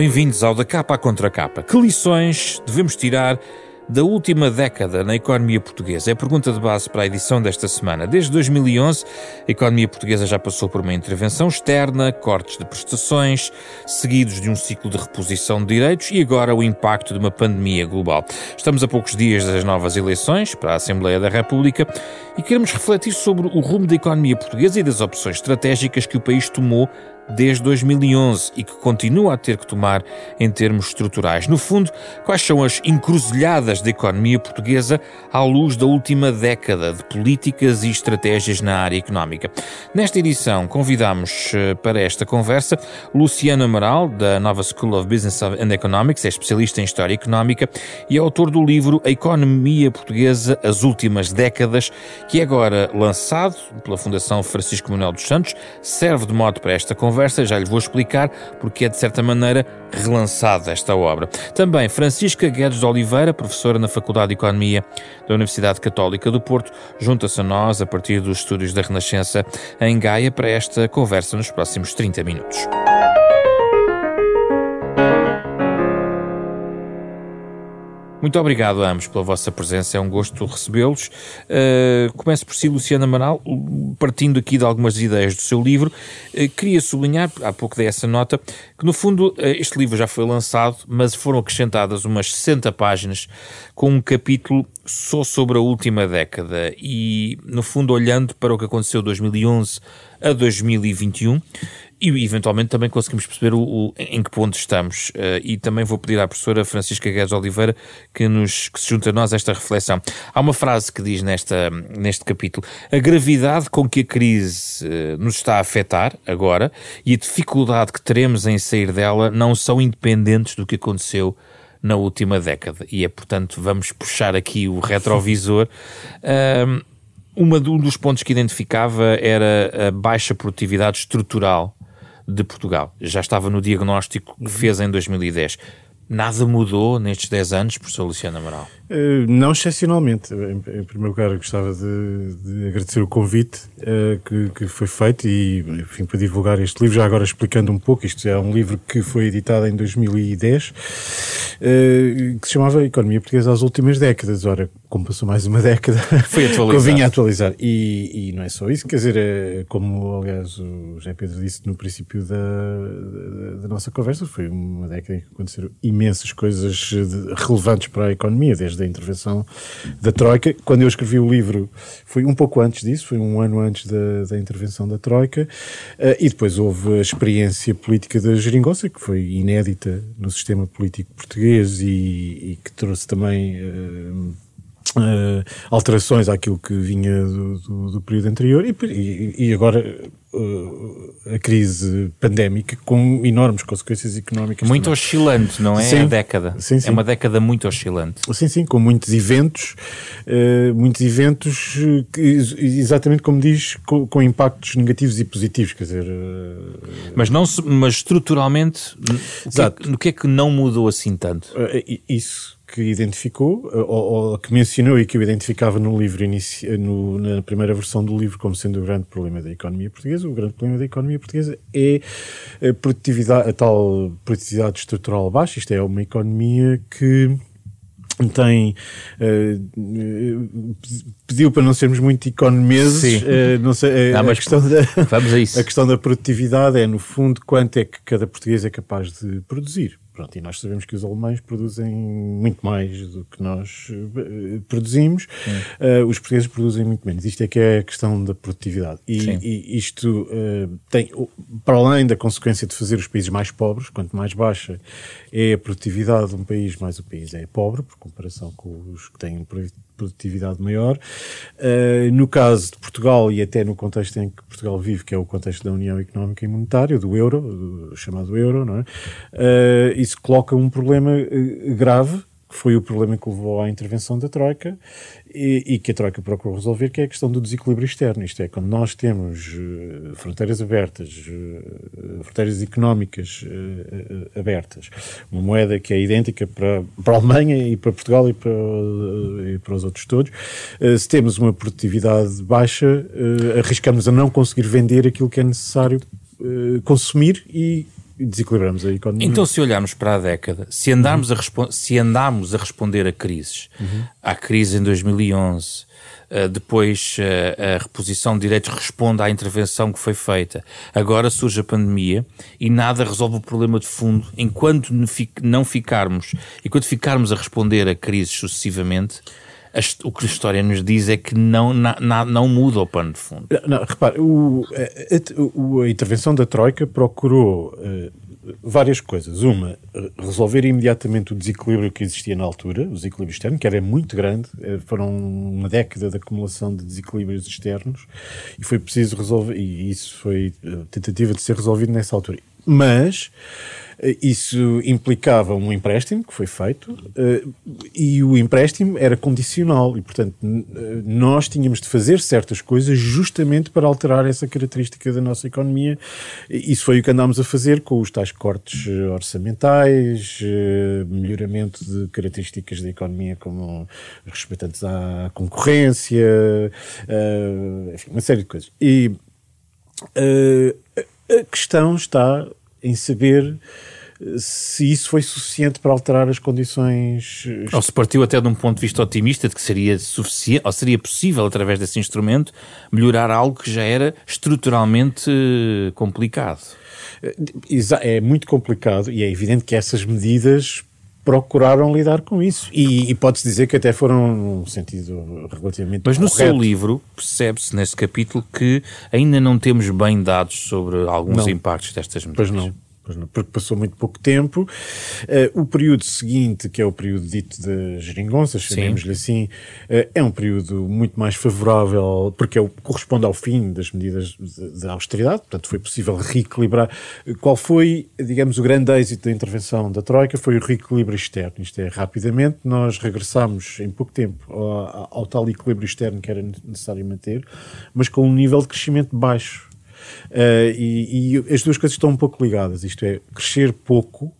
Bem-vindos ao Da Capa à Contra Capa. Que lições devemos tirar da última década na economia portuguesa? É a pergunta de base para a edição desta semana. Desde 2011, a economia portuguesa já passou por uma intervenção externa, cortes de prestações, seguidos de um ciclo de reposição de direitos e agora o impacto de uma pandemia global. Estamos a poucos dias das novas eleições para a Assembleia da República e queremos refletir sobre o rumo da economia portuguesa e das opções estratégicas que o país tomou desde 2011 e que continua a ter que tomar em termos estruturais. No fundo, quais são as encruzilhadas da economia portuguesa à luz da última década de políticas e estratégias na área económica? Nesta edição, convidamos eh, para esta conversa Luciano Amaral, da Nova School of Business and Economics, é especialista em História Económica e é autor do livro A Economia Portuguesa, as Últimas Décadas, que é agora lançado pela Fundação Francisco Manuel dos Santos, serve de modo para esta conversa conversa, já lhe vou explicar porque é, de certa maneira, relançada esta obra. Também Francisca Guedes de Oliveira, professora na Faculdade de Economia da Universidade Católica do Porto, junta-se a nós a partir dos estúdios da Renascença em Gaia para esta conversa nos próximos 30 minutos. Muito obrigado a ambos pela vossa presença, é um gosto recebê-los. Uh, começo por si, Luciana Manal, partindo aqui de algumas ideias do seu livro, uh, queria sublinhar, há pouco dei essa nota, que no fundo uh, este livro já foi lançado, mas foram acrescentadas umas 60 páginas com um capítulo só sobre a última década e, no fundo, olhando para o que aconteceu de 2011 a 2021 e eventualmente também conseguimos perceber o, o em que ponto estamos. Uh, e também vou pedir à professora Francisca Guedes Oliveira que, nos, que se junte a nós a esta reflexão. Há uma frase que diz nesta, neste capítulo: a gravidade com que a crise uh, nos está a afetar agora e a dificuldade que teremos em sair dela não são independentes do que aconteceu na última década. E é, portanto, vamos puxar aqui o retrovisor. Uh, uma, um dos pontos que identificava era a baixa produtividade estrutural de Portugal. Já estava no diagnóstico que fez em 2010. Nada mudou nestes 10 anos, professor Luciano Amaral? Uh, não excepcionalmente. Em, em, primeiro lugar, gostava de, de agradecer o convite uh, que, que, foi feito e, enfim, para divulgar este livro, já agora explicando um pouco, isto é um livro que foi editado em 2010, uh, eh, que se chamava Economia Portuguesa às Últimas Décadas. Ora, como passou mais uma década, foi atualizado. convinha atualizar. E, e, não é só isso, quer dizer, é, como aliás o José Pedro disse no princípio da, da, da nossa conversa, foi uma década em que aconteceram imensas coisas relevantes para a economia, desde da intervenção da Troika. Quando eu escrevi o livro, foi um pouco antes disso, foi um ano antes da, da intervenção da Troika, uh, e depois houve a experiência política da Geringonça, que foi inédita no sistema político português e, e que trouxe também. Uh, Uh, alterações àquilo que vinha do, do, do período anterior e, e, e agora uh, a crise pandémica com enormes consequências económicas. Muito também. oscilante, não é? Sim. A década. Sim, sim. É uma década muito oscilante. Sim, sim, com muitos eventos, uh, muitos eventos, que, exatamente como diz, com, com, impactos negativos e positivos, quer dizer... mas, não, mas estruturalmente, que, é, o que é que não mudou assim tanto? isso que identificou, ou, ou, que mencionou e que eu identificava no livro, inici, no, na primeira versão do livro, como sendo o grande problema da economia portuguesa. O grande problema da economia portuguesa é a produtividade, a tal produtividade estrutural baixa. Isto é uma economia que tem uh, pediu para não sermos muito economeses uh, não sei, não, a, questão da, vamos a, isso. a questão da produtividade é no fundo quanto é que cada português é capaz de produzir Pronto, e nós sabemos que os alemães produzem muito mais do que nós uh, produzimos, uh, os portugueses produzem muito menos. Isto é que é a questão da produtividade. E, e isto uh, tem, para além da consequência de fazer os países mais pobres, quanto mais baixa é a produtividade de um país, mais o país é pobre, por comparação com os que têm produtividade maior. Uh, no caso de Portugal, e até no contexto em que Portugal vive, que é o contexto da União Económica e Monetária, do euro, do chamado euro, não é? Uh, isso coloca um problema uh, grave que foi o problema que levou à intervenção da Troika e, e, que a Troika procurou resolver, que é a questão do desequilíbrio externo. Isto é, quando nós temos uh, fronteiras abertas, uh, fronteiras económicas abertas, uma moeda que é idêntica para, para a Alemanha e para Portugal e para, e para os outros todos, se temos uma produtividade baixa, arriscamos a não conseguir vender aquilo que é necessário consumir e desequilibramos a economia. Então, se olharmos para a década, se andarmos, uhum. a, se andarmos a responder a crises, uhum. à crise em 2011, Uh, depois uh, a reposição de direitos responde à intervenção que foi feita. Agora surge a pandemia e nada resolve o problema de fundo. Enquanto não ficarmos, enquanto ficarmos a responder a crises sucessivamente, o que a história nos diz é que não, na, na, não muda o pano de fundo. Não, repare, o, a, a, a, intervenção da Troika procurou uh, várias coisas. Uma, resolver imediatamente o desequilíbrio que existia na altura, o desequilíbrio externo, que era muito grande, eh, foram uma década de acumulação de desequilíbrios externos e foi preciso resolver, e isso foi eh, tentativa de ser resolvido nessa altura. Mas isso implicava um empréstimo que foi feito eh, e o empréstimo era condicional e, portanto, eh, nós tínhamos de fazer certas coisas justamente para alterar essa característica da nossa economia. Isso foi o que andámos a fazer com os tais cortes eh, orçamentais, melhoramento de características da economia como respeitantes à concorrência, enfim, uma série de coisas. E a questão está em saber eh, se isso foi suficiente para alterar as condições. Eh, ou se partiu até de um ponto de vista otimista de que seria suficiente, ou seria possível, através desse instrumento, melhorar algo que já era estruturalmente eh, complicado. É muito complicado e é evidente que essas medidas procuraram lidar com isso. E, e pode-se dizer que até foram num sentido relativamente Mas no seu livro percebe-se nesse capítulo que ainda não temos bem dados sobre alguns não. impactos destas medidas. Pois não porque passou muito pouco tempo. Uh, o período seguinte, que é o período dito de geringonças, chamemos-lhe assim, uh, é um período muito mais favorável, porque é o, corresponde ao fim das medidas de, austeridade, portanto foi possível reequilibrar. Qual foi, digamos, o grande êxito da intervenção da Troika? Foi o reequilíbrio externo, isto é, rapidamente nós regressámos em pouco tempo ao, ao tal equilíbrio externo que era necessário manter, mas com um nível de crescimento baixo Uh, e, e, as duas coisas estão um pouco ligadas. Isto é, crescer pouco,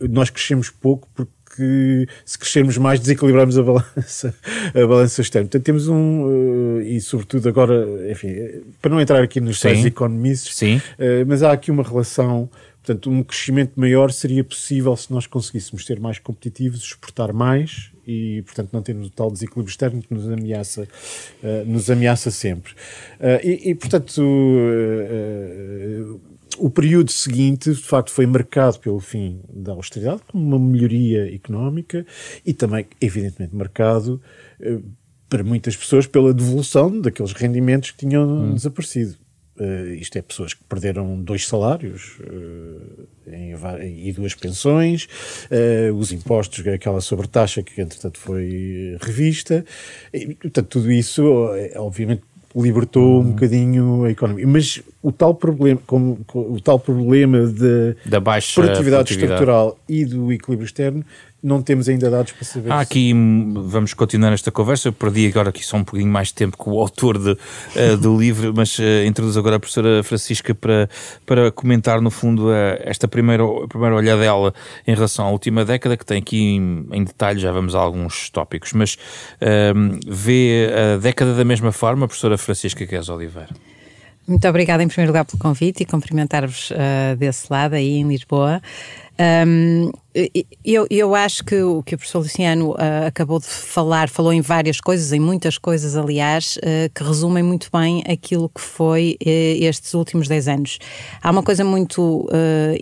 nós crescemos pouco porque se crescermos mais desequilibramos a balança, a balança externa. Portanto, temos um, uh, e sobretudo agora, enfim, para não entrar aqui nos tais economistas, Sim. Uh, mas há aqui uma relação Portanto, um crescimento maior seria possível se nós conseguíssemos ser mais competitivos, exportar mais e, portanto, não termos o tal desequilíbrio externo que nos ameaça, uh, nos ameaça sempre. Uh, e, e, portanto, uh, o período seguinte, de facto, foi marcado pelo fim da austeridade, com uma melhoria económica e também, evidentemente, marcado para muitas pessoas pela devolução daqueles rendimentos que tinham hum. desaparecido. Uh, isto é, pessoas que perderam dois salários uh, em, e duas pensões, uh, os impostos, aquela sobretaxa que entretanto foi revista, e, portanto, tudo isso, obviamente, libertou um bocadinho a economia. Mas o tal problema, como, o tal problema de da baixa produtividade, produtividade estrutural e do equilíbrio externo não temos ainda dados para saber. Há aqui, vamos continuar esta conversa, eu perdi agora aqui só um pouquinho mais de tempo com o autor de, uh, do livro, mas uh, introduzo agora a professora Francisca para, para comentar no fundo uh, esta primeira, primeira olhadela em relação à última década, que tem aqui em, em detalhe, já vamos a alguns tópicos, mas uh, vê a década da mesma forma, professora Francisca Quez Oliveira. Muito obrigada em primeiro lugar pelo convite e cumprimentar-vos uh, desse lado aí em Lisboa. Um, eu, eu acho que o que o professor Luciano uh, acabou de falar, falou em várias coisas, em muitas coisas, aliás, uh, que resumem muito bem aquilo que foi uh, estes últimos 10 anos. Há uma coisa muito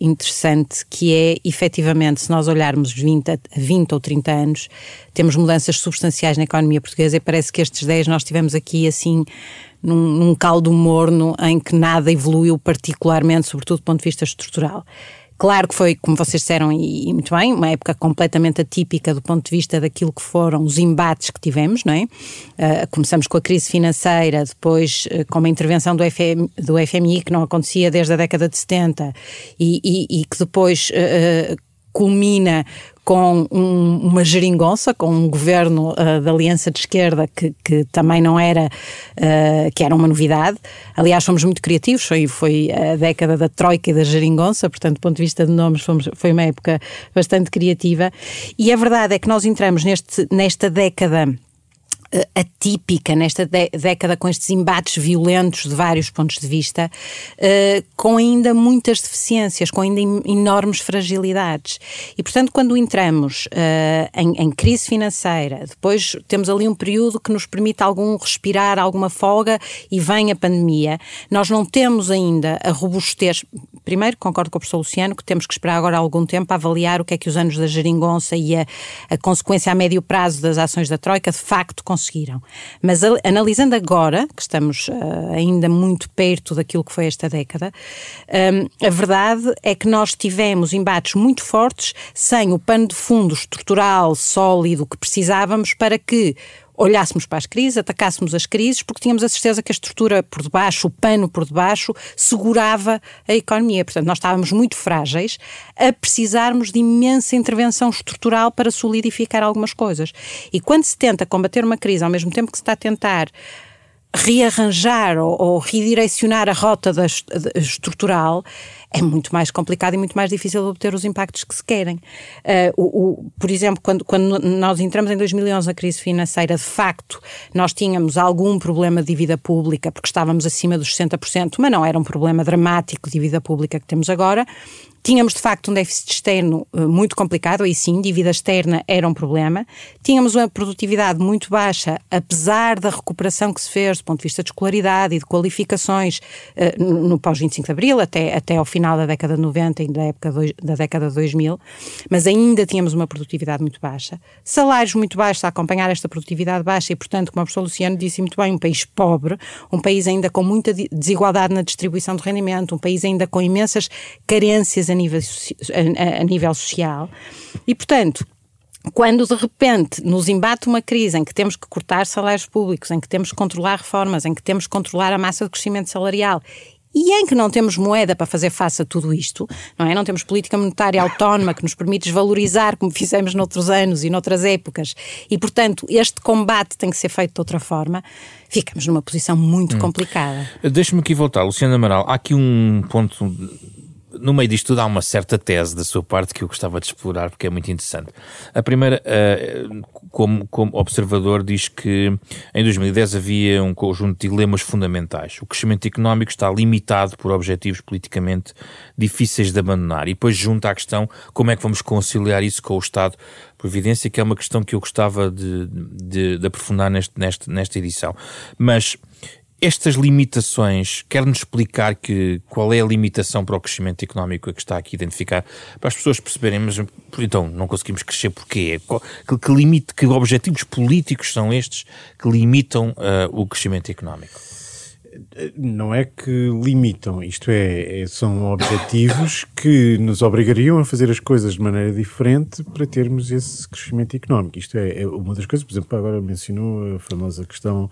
interessante que é, efetivamente, se nós olharmos 20, 20 ou 30 anos, temos mudanças substanciais na economia portuguesa e parece que estes 10 nós tivemos aqui assim. Num, num caldo morno em que nada evoluiu particularmente, sobretudo do ponto de vista estrutural. Claro que foi, como vocês disseram, e, e, muito bem, uma época completamente atípica do ponto de vista daquilo que foram os embates que tivemos, não é? Uh, começamos com a crise financeira, depois uh, com uma intervenção do, FM, do FMI que não acontecia desde a década de 70 e, e, e que depois uh, culmina com um, uma geringonça, com um governo uh, da aliança de esquerda que, que também não era, uh, que era uma novidade. Aliás, fomos muito criativos, foi, foi a década da troika e da geringonça, portanto, do ponto de vista de nomes, fomos, foi uma época bastante criativa. E a verdade é que nós entramos neste, nesta década atípica nesta década, com estes embates violentos de vários pontos de vista, uh, com ainda muitas deficiências, com ainda enormes fragilidades. E, portanto, quando entramos em, em, crise financeira, depois temos ali um período que nos permite algum respirar, alguma folga e vem a pandemia, nós não temos ainda a robustez. Primeiro, concordo com o professor Luciano que temos que esperar agora algum tempo para avaliar o que é que os anos da geringonça e a, a consequência a médio prazo das ações da Troika de facto conseguiram. Mas a, analisando agora, que estamos uh, ainda muito perto daquilo que foi esta década, um, a verdade é que nós tivemos embates muito fortes sem o pano de fundo estrutural, sólido que precisávamos para que olhássemos para as crises, atacássemos as crises, porque tínhamos a certeza que a estrutura por debaixo, o pano por debaixo, segurava a economia. Portanto, nós estávamos muito frágeis a precisarmos de imensa intervenção estrutural para solidificar algumas coisas. E quando se tenta combater uma crise ao mesmo tempo que se está a tentar rearranjar ou, ou redirecionar a rota da, estrutural, é muito mais complicado e muito mais difícil obter os impactos que se querem. Uh, o, o, por exemplo, quando, quando nós entramos em 2011 na crise financeira, de facto, nós tínhamos algum problema de dívida pública, porque estávamos acima dos 60%, mas não era um problema dramático de dívida pública que temos agora. Tínhamos, de facto, um déficit externo uh, muito complicado, aí sim, dívida externa era um problema. Tínhamos uma produtividade muito baixa, apesar da recuperação que se fez do ponto de vista de escolaridade e de qualificações uh, no, no pós-25 de Abril, até, até ao final da década de 90 e da, época da década de 2000, mas ainda tínhamos uma produtividade muito baixa. Salários muito baixos a acompanhar esta produtividade baixa e, portanto, como o professor Luciano disse muito bem, um país pobre, um país ainda com muita desigualdade na distribuição do rendimento, um país ainda com imensas carências a nível, a, a nível social. E, portanto, quando de repente nos embate uma crise em que temos que cortar salários públicos, em que temos que controlar reformas, em que temos que controlar a massa de crescimento salarial e em que não temos moeda para fazer face a tudo isto, não é? Não temos política monetária autónoma que nos permite desvalorizar, como fizemos noutros anos e noutras épocas, e portanto este combate tem que ser feito de outra forma, ficamos numa posição muito hum. complicada. Deixe-me aqui voltar, Luciano Amaral, há aqui um ponto no meio disto tudo há uma certa tese da sua parte que eu gostava de explorar porque é muito interessante. A primeira, uh, como, como observador, diz que em 2010 havia um conjunto de dilemas fundamentais. O crescimento económico está limitado por objetivos politicamente difíceis de abandonar. E depois junta a questão como é que vamos conciliar isso com o Estado Providência, que é uma questão que eu gostava de, de, de aprofundar neste, neste, nesta edição. Mas estas limitações, quer-nos explicar que, qual é a limitação para o crescimento económico que está aqui identificar, para as pessoas perceberem, mas então não conseguimos crescer porquê? Que, que, limite, que objetivos políticos são estes que limitam uh, o crescimento económico? Não é que limitam, isto é, é, são objetivos que nos obrigariam a fazer as coisas de maneira diferente para termos esse crescimento económico. Isto é, é uma das coisas, por exemplo, agora mencionou a famosa questão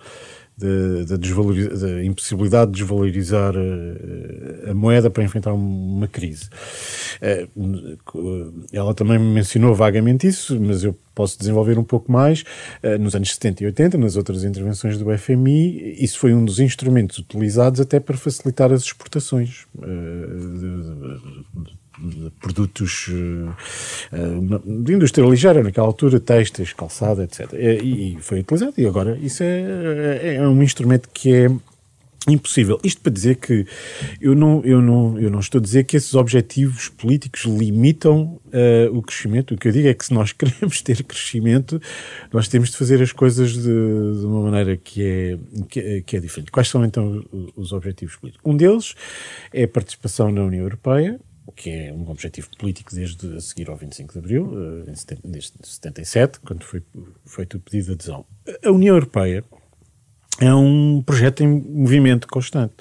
da, da, impossibilidade de desvalorizar a, eh, a, moeda para enfrentar uma crise. Eh, ela também mencionou vagamente isso, mas eu posso desenvolver um pouco mais. Eh, nos anos 70 e 80, nas outras intervenções do FMI, isso foi um dos instrumentos utilizados até para facilitar as exportações produtos uh, de indústria ligeira, naquela altura, textos, calçada, etc. E, e, foi utilizado. E agora isso é, é, é um instrumento que é impossível. Isto para dizer que eu não, eu não, eu não estou a dizer que esses objetivos políticos limitam uh, o crescimento. O que eu digo é que se nós queremos ter crescimento, nós temos de fazer as coisas de, de uma maneira que é, que, que, é diferente. Quais são então os objetivos políticos? Um deles é a participação na União Europeia, que é um objetivo político desde a seguir ao 25 de Abril, eh, desde 77, quando foi feito o pedido de adesão. A União Europeia é um projeto em movimento constante.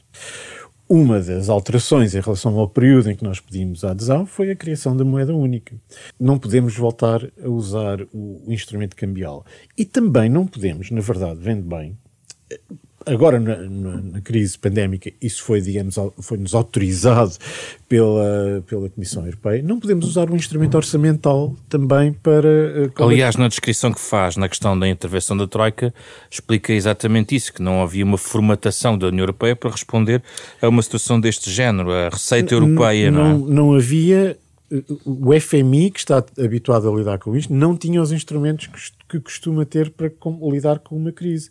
Uma das alterações em relação ao período em que nós pedimos a adesão foi a criação da moeda única. Não podemos voltar a usar o, instrumento cambial. E também não podemos, na verdade, vendo bem, agora na, na, na, crise pandémica isso foi, digamos, foi-nos autorizado pela, pela Comissão Europeia, não podemos usar um instrumento orçamental também para... Uh, Aliás, na descrição que faz na questão da intervenção da Troika, explica exatamente isso, que não havia uma formatação da União Europeia para responder a uma situação deste género, a receita europeia, não, não é? Não havia o FMI, que está habituado a lidar com isto, não tinha os instrumentos que costuma ter para lidar com uma crise.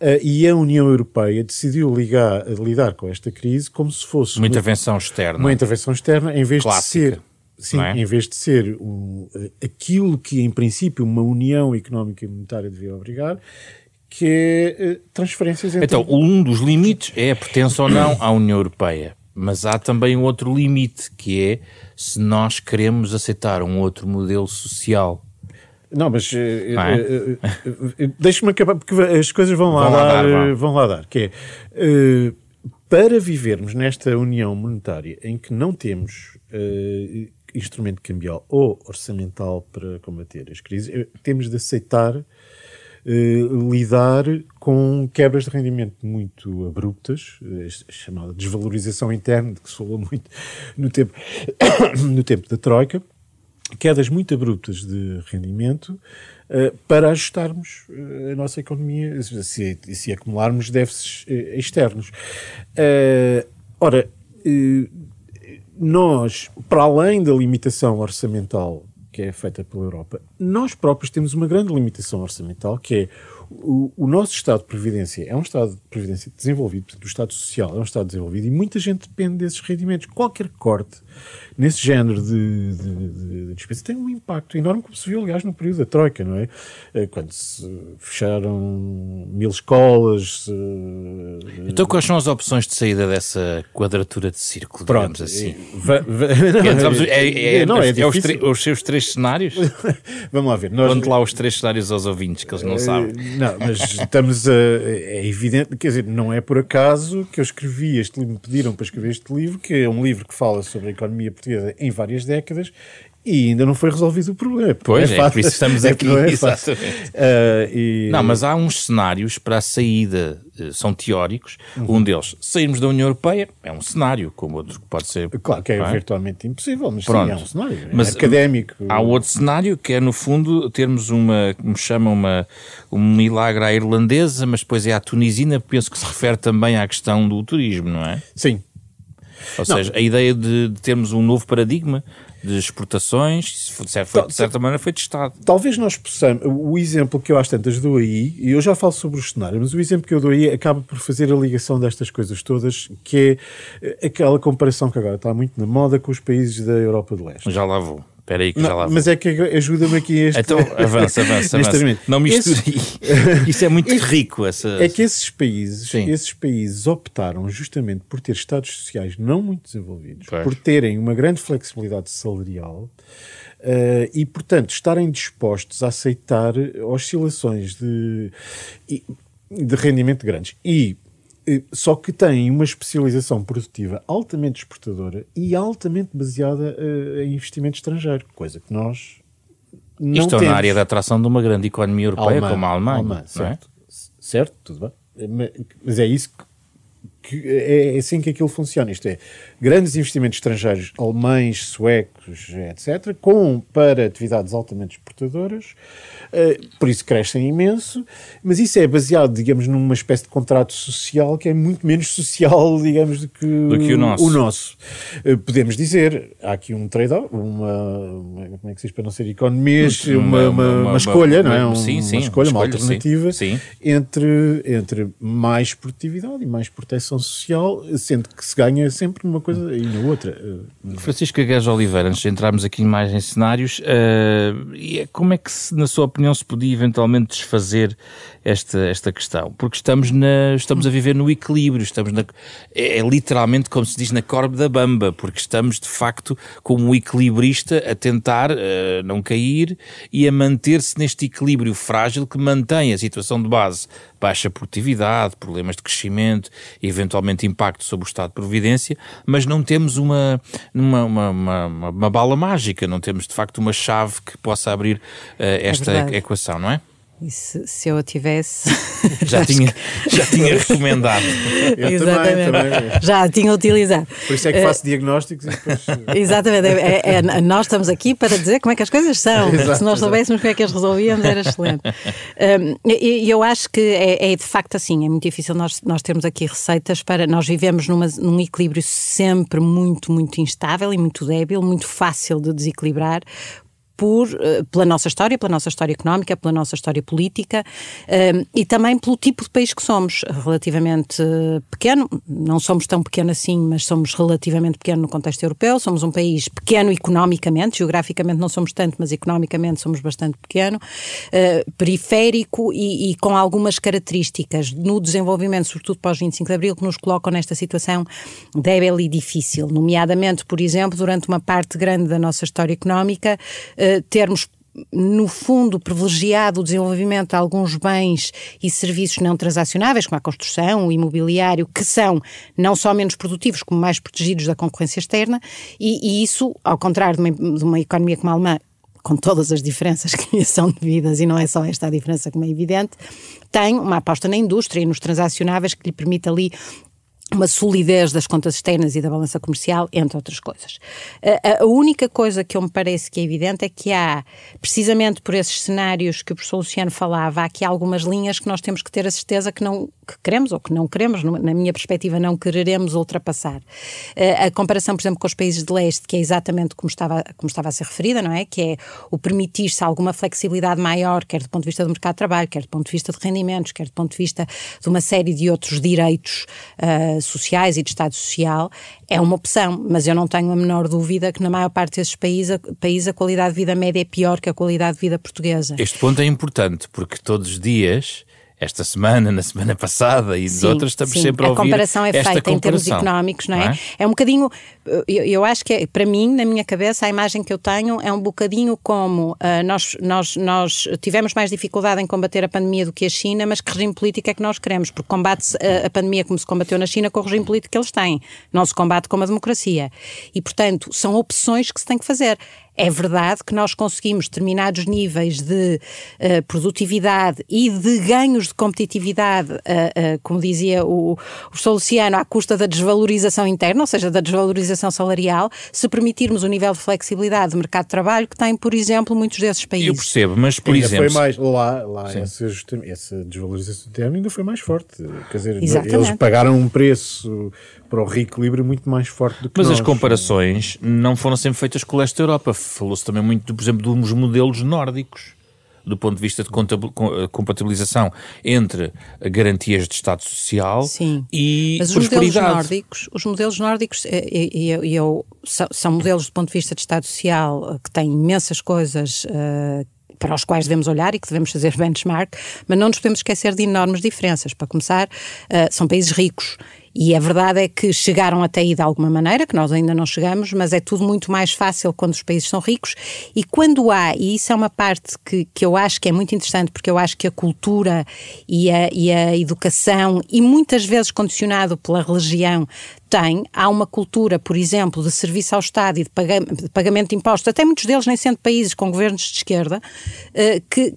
Uh, e a União Europeia decidiu ligar, lidar com esta crise como se fosse uma, uma intervenção externa. Uma intervenção externa, em vez Clássica. de ser Sim, é? em vez de ser um, aquilo que, em princípio, uma união económica e monetária devia obrigar, que é uh, transferências entre... Então, um dos limites é a pertença ou não à União Europeia. Mas há também um outro limite, que é se nós queremos aceitar um outro modelo social. Não, mas uh, uh, uh, deixe-me acabar, porque as coisas vão lá, vão lá dar, dar vão. lá dar, que é, para vivermos nesta união monetária em que não temos instrumento cambial ou orçamental para combater as crises, temos de aceitar eh, lidar com quebras de rendimento muito abruptas, a chamada desvalorização interna, de que se falou muito no tempo, no tempo da Troika, quedas muito abruptas de rendimento uh, para ajustarmos a nossa economia, se, se acumularmos déficits externos. ora, nós, para além da limitação orçamental que é feita pela Europa, nós próprios temos uma grande limitação orçamental, que é o, o, nosso Estado de Previdência é um Estado de Previdência desenvolvido, portanto, o Estado Social é um Estado desenvolvido e muita gente depende desses rendimentos. Qualquer corte nesse género de, de, de, de despesa tem um impacto enorme, como se viu, aliás, no período da Troika, não é? Eh, quando se fecharam mil escolas. Se... Então, quais são as opções de saída dessa quadratura de círculo, Pronto, digamos assim? Va, va, não, é, é, é, não, é, é os, os, seus três cenários? Vamos lá ver. Nós... Conte lá os três cenários aos ouvintes, que eles não sabem. Não, mas estamos a. É evidente, quer dizer, não é por acaso que eu escrevi este livro, me pediram para escrever este livro, que é um livro que fala sobre a economia portuguesa em várias décadas e ainda não foi resolvido o problema. Pois, é, é por isso estamos é aqui. É exatamente. Uh, e... Não, mas há uns cenários para a saída, eh, são teóricos. Uhum. Um deles, sairmos da União Europeia, é um cenário, como outro que pode ser. Claro que é, é? virtualmente impossível, mas Pronto. sim, é um cenário. É mas, académico. Há outro cenário que é, no fundo, termos uma, como chama, uma, um milagre à irlandesa, mas depois é à tunisina, penso que se refere também à questão do turismo, não é? Sim, ou não. seja, a ideia de, de, termos um novo paradigma de exportações, de certa, de certa maneira, foi testado. Talvez nós possamos. O exemplo que eu às tantas dou aí, e eu já falo sobre o cenário, mas o exemplo que eu dou aí acaba por fazer a ligação destas coisas todas, que é eh, aquela comparação que agora está muito na moda com os países da Europa do Leste. Já lá vou. Espera aí que não, já lá vou. Mas é que ajuda-me aqui este... Então, avança, avança, avança. Não misture. Esse... Isso é muito esse... rico. Essa... É que esses países, esses países optaram justamente por ter Estados sociais não muito desenvolvidos, pois. por terem uma grande flexibilidade salarial uh, e, portanto, estarem dispostos a aceitar oscilações de, de rendimento grandes. E só que tem uma especialização produtiva altamente exportadora e altamente baseada uh, em investimento estrangeiro, coisa que nós não Isto temos. é na área da atração de uma grande economia europeia como a Alemanha. Alemã, certo, é? certo, tudo bem. Mas é isso que, que é, é assim que aquilo funciona. Isto é, grandes investimentos estrangeiros, alemães, suecos, etc., com para atividades altamente exportadoras, uh, por isso crescem imenso, mas isso é baseado, digamos, numa espécie de contrato social que é muito menos social, digamos, do que, do que o nosso. O nosso. Uh, podemos dizer, há aqui um trade-off, uma, uma, como é que se diz para não ser economês, uma, uma, uma, escolha, não é? Sim, sim, uma escolha, uma, alternativa sim, sim. Entre, entre mais produtividade e mais proteção social, sendo que se ganha sempre numa coisa e na outra. Uh, Francisco Agués Oliveira, antes de entrarmos aqui mais em cenários, uh, como é que, na sua opinião, se podia eventualmente desfazer esta, esta questão? Porque estamos, na, estamos a viver no equilíbrio, estamos na, é, é literalmente como se diz na corda da bamba, porque estamos de facto como um equilibrista a tentar uh, não cair e a manter-se neste equilíbrio frágil que mantém a situação de base baixa produtividade, problemas de crescimento, eventualmente impacto sobre o estado de providência, mas não temos uma, uma, uma, uma, uma bala mágica, não temos de facto uma chave que possa abrir uh, esta é equação, não é? E se, se eu a tivesse. Já, tinha, já tinha recomendado. Eu Exatamente. Também, também. Já tinha utilizado. Por isso é que faço uh, diagnósticos e depois. Exatamente. É, é, é, nós estamos aqui para dizer como é que as coisas são. Exato, se nós soubéssemos como é que as resolvíamos, era excelente. Um, e eu acho que é, é, de facto assim. É muito difícil nós, nós termos aqui receitas para. Nós vivemos numa, num equilíbrio sempre muito, muito instável e muito débil, muito fácil de desequilibrar por, eh, pela nossa história, pela nossa história económica, pela nossa história política um, eh, e também pelo tipo de país que somos, relativamente pequeno, não somos tão pequeno assim, mas somos relativamente pequeno no contexto europeu, somos um país pequeno economicamente, geograficamente não somos tanto, mas economicamente somos bastante pequeno, uh, periférico e, e, com algumas características no desenvolvimento, sobretudo pós 25 de Abril, que nos colocam nesta situação débil e difícil, nomeadamente, por exemplo, durante uma parte grande da nossa história económica, termos no fundo, privilegiado o desenvolvimento de alguns bens e serviços não transacionáveis, como a construção, o imobiliário, que são não só menos produtivos, como mais protegidos da concorrência externa, e, e isso, ao contrário de uma, de uma, economia como a alemã, com todas as diferenças que lhe são devidas, e não é só esta a diferença como é evidente, tem uma aposta na indústria e nos transacionáveis que lhe permite ali uma solidez das contas externas e da balança comercial, entre outras coisas. A, a, única coisa que eu me parece que é evidente é que há, precisamente por esses cenários que o professor Luciano falava, há aqui algumas linhas que nós temos que ter a certeza que não que queremos ou que não queremos, na minha perspectiva, não quereremos ultrapassar. A comparação, por exemplo, com os países de leste, que é exatamente como estava, como estava a ser referida, não é? Que é o permitir-se alguma flexibilidade maior, quer do ponto de vista do mercado de trabalho, quer do ponto de vista de rendimentos, quer do ponto de vista de uma série de outros direitos uh, sociais e de Estado Social, é uma opção, mas eu não tenho a menor dúvida que na maior parte desses países a, países a qualidade de vida média é pior que a qualidade de vida portuguesa. Este ponto é importante, porque todos os dias esta semana, na semana passada e de outras, estamos sim. sempre a ouvir A comparação é feita em termos económicos, não é? Não é? é? um bocadinho, eu, eu, acho que é, para mim, na minha cabeça, a imagem que eu tenho é um bocadinho como uh, nós, nós, nós tivemos mais dificuldade em combater a pandemia do que a China, mas que regime político é que nós queremos? Porque combate-se a, a pandemia como se combateu na China com o regime político que eles têm, não se combate com a democracia. E, portanto, são opções que se tem que fazer. É verdade que nós conseguimos determinados níveis de uh, produtividade e de ganhos de competitividade, uh, uh, como dizia o, o professor Luciano, à custa da desvalorização interna, ou seja, da desvalorização salarial, se permitirmos o nível de flexibilidade do mercado de trabalho que tem, por exemplo, muitos desses países. Eu percebo, mas por ainda exemplo. Foi mais, lá lá essa, essa, desvalorização interna ainda foi mais forte. Quer dizer, Exatamente. eles pagaram um preço para o reequilíbrio muito mais forte do que Mas nós. as comparações não foram sempre feitas com o leste da Europa. Falou-se também muito, por exemplo, dos modelos nórdicos do ponto de vista de eh, compatibilização entre garantias de Estado Social Sim, e mas os modelos nórdicos, os modelos nórdicos eu, eu, eu, são modelos do ponto de vista de Estado Social eh, que têm imensas coisas uh, para os quais devemos olhar e que devemos fazer benchmark, mas não nos podemos esquecer de enormes diferenças. Para começar, uh, são países ricos e a verdade é que chegaram até aí de alguma maneira, que nós ainda não chegamos, mas é tudo muito mais fácil quando os países são ricos. E quando há, e isso é uma parte que, que eu acho que é muito interessante, porque eu acho que a cultura e a, e a educação, e muitas vezes condicionado pela religião, tem, há uma cultura, por exemplo, de serviço ao Estado e de pagamento de impostos, até muitos deles nem sendo países com governos de esquerda, eh, que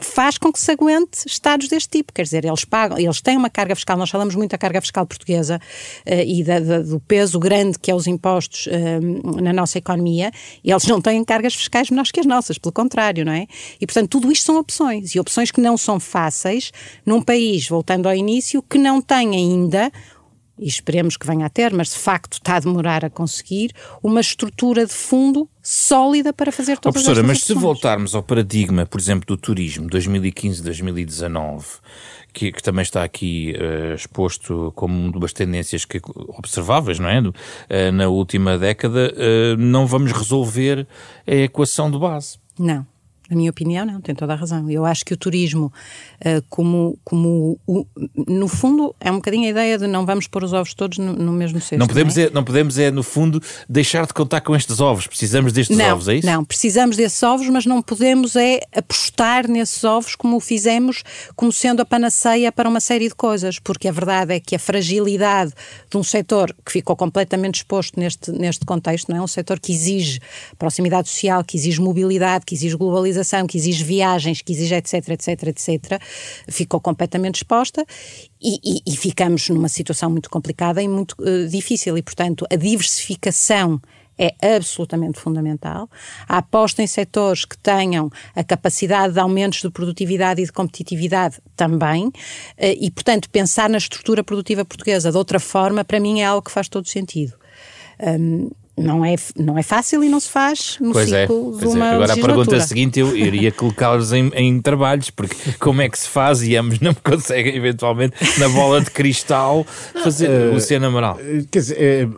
faz com que se aguente estados deste tipo. Quer dizer, eles pagam, eles têm uma carga fiscal, nós falamos muito da carga fiscal portuguesa uh, e da, da, do peso grande que é os impostos uh, na nossa economia, eles não têm cargas fiscais menores que as nossas, pelo contrário, não é? E, portanto, tudo isto são opções, e opções que não são fáceis num país, voltando ao início, que não tem ainda e esperemos que venha a ter, mas de facto está a demorar a conseguir, uma estrutura de fundo sólida para fazer todas oh, professora, mas se voltarmos ao paradigma, por exemplo, do turismo 2015-2019, que, que, também está aqui uh, exposto como uma das tendências que, observáveis, não é? Uh, na última década, uh, não vamos resolver a equação de base. Não. Na minha opinião, não, tem toda a razão. Eu acho que o turismo, uh, como, como o, no fundo, é um bocadinho a ideia de não vamos pôr os ovos todos no, no mesmo cesto. Não podemos, não é? é? não podemos, é, no fundo, deixar de contar com estes ovos. Precisamos destes não, ovos, é isso? Não, precisamos desses ovos, mas não podemos é apostar nesses ovos como o fizemos, como sendo a panaceia para uma série de coisas, porque a verdade é que a fragilidade de um setor que ficou completamente exposto neste, neste contexto, não é? Um setor que exige proximidade social, que exige mobilidade, que exige globalização globalização, que exige viagens, que exige etc, etc, etc, ficou completamente exposta e, e, e ficamos numa situação muito complicada e muito uh, difícil. E, portanto, a diversificação é absolutamente fundamental. A aposta em setores que tenham a capacidade de aumentos de produtividade e de competitividade também. Eh, e, portanto, pensar na estrutura produtiva portuguesa de outra forma, para mim, é algo que faz todo sentido. Um, não é, não é fácil e não se faz no pois é, ciclo é, de uma é. Agora a pergunta seguinte eu iria colocá-los em, em, trabalhos, porque como é que se faz e ambos não conseguem eventualmente na bola de cristal fazer uh, Luciano Amaral? Quer dizer, é,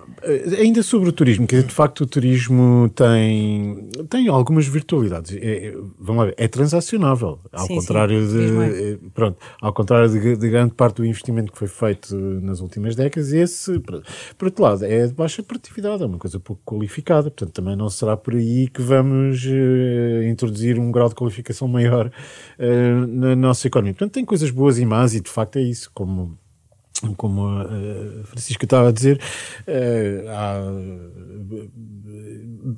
ainda sobre o turismo, quer dizer, de facto o turismo tem, tem algumas virtualidades. É, vamos lá ver, é transacionável, ao sim, contrário sim, de pronto, ao contrário de, de, grande parte do investimento que foi feito nas últimas décadas, esse, por, por outro lado, é de baixa produtividade, é uma coisa pouco qualificada, portanto também não será por aí que vamos uh, introduzir um grau de qualificação maior uh, na nossa economia. Portanto, tem coisas boas e más e de facto é isso, como como a Francisca estava a dizer, uh, há,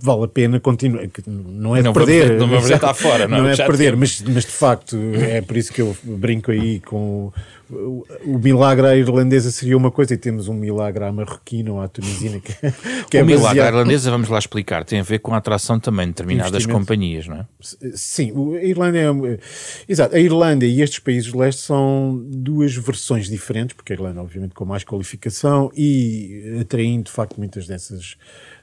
vale a pena continuar. Não é não perder. Não, não está fora, não, não é perder, mas, mas de facto é por isso que eu brinco aí com o, o milagre irlandesa seria uma coisa e temos um milagre à marroquina ou à tunisina que, que o é milagre baseado... irlandesa, vamos lá explicar, tem a ver com a atração também de determinadas companhias, não é? Sim, a Irlanda é... Exato, a Irlanda e estes países do leste são duas versões diferentes, porque a Irlanda obviamente com mais qualificação e atraindo de facto muitas dessas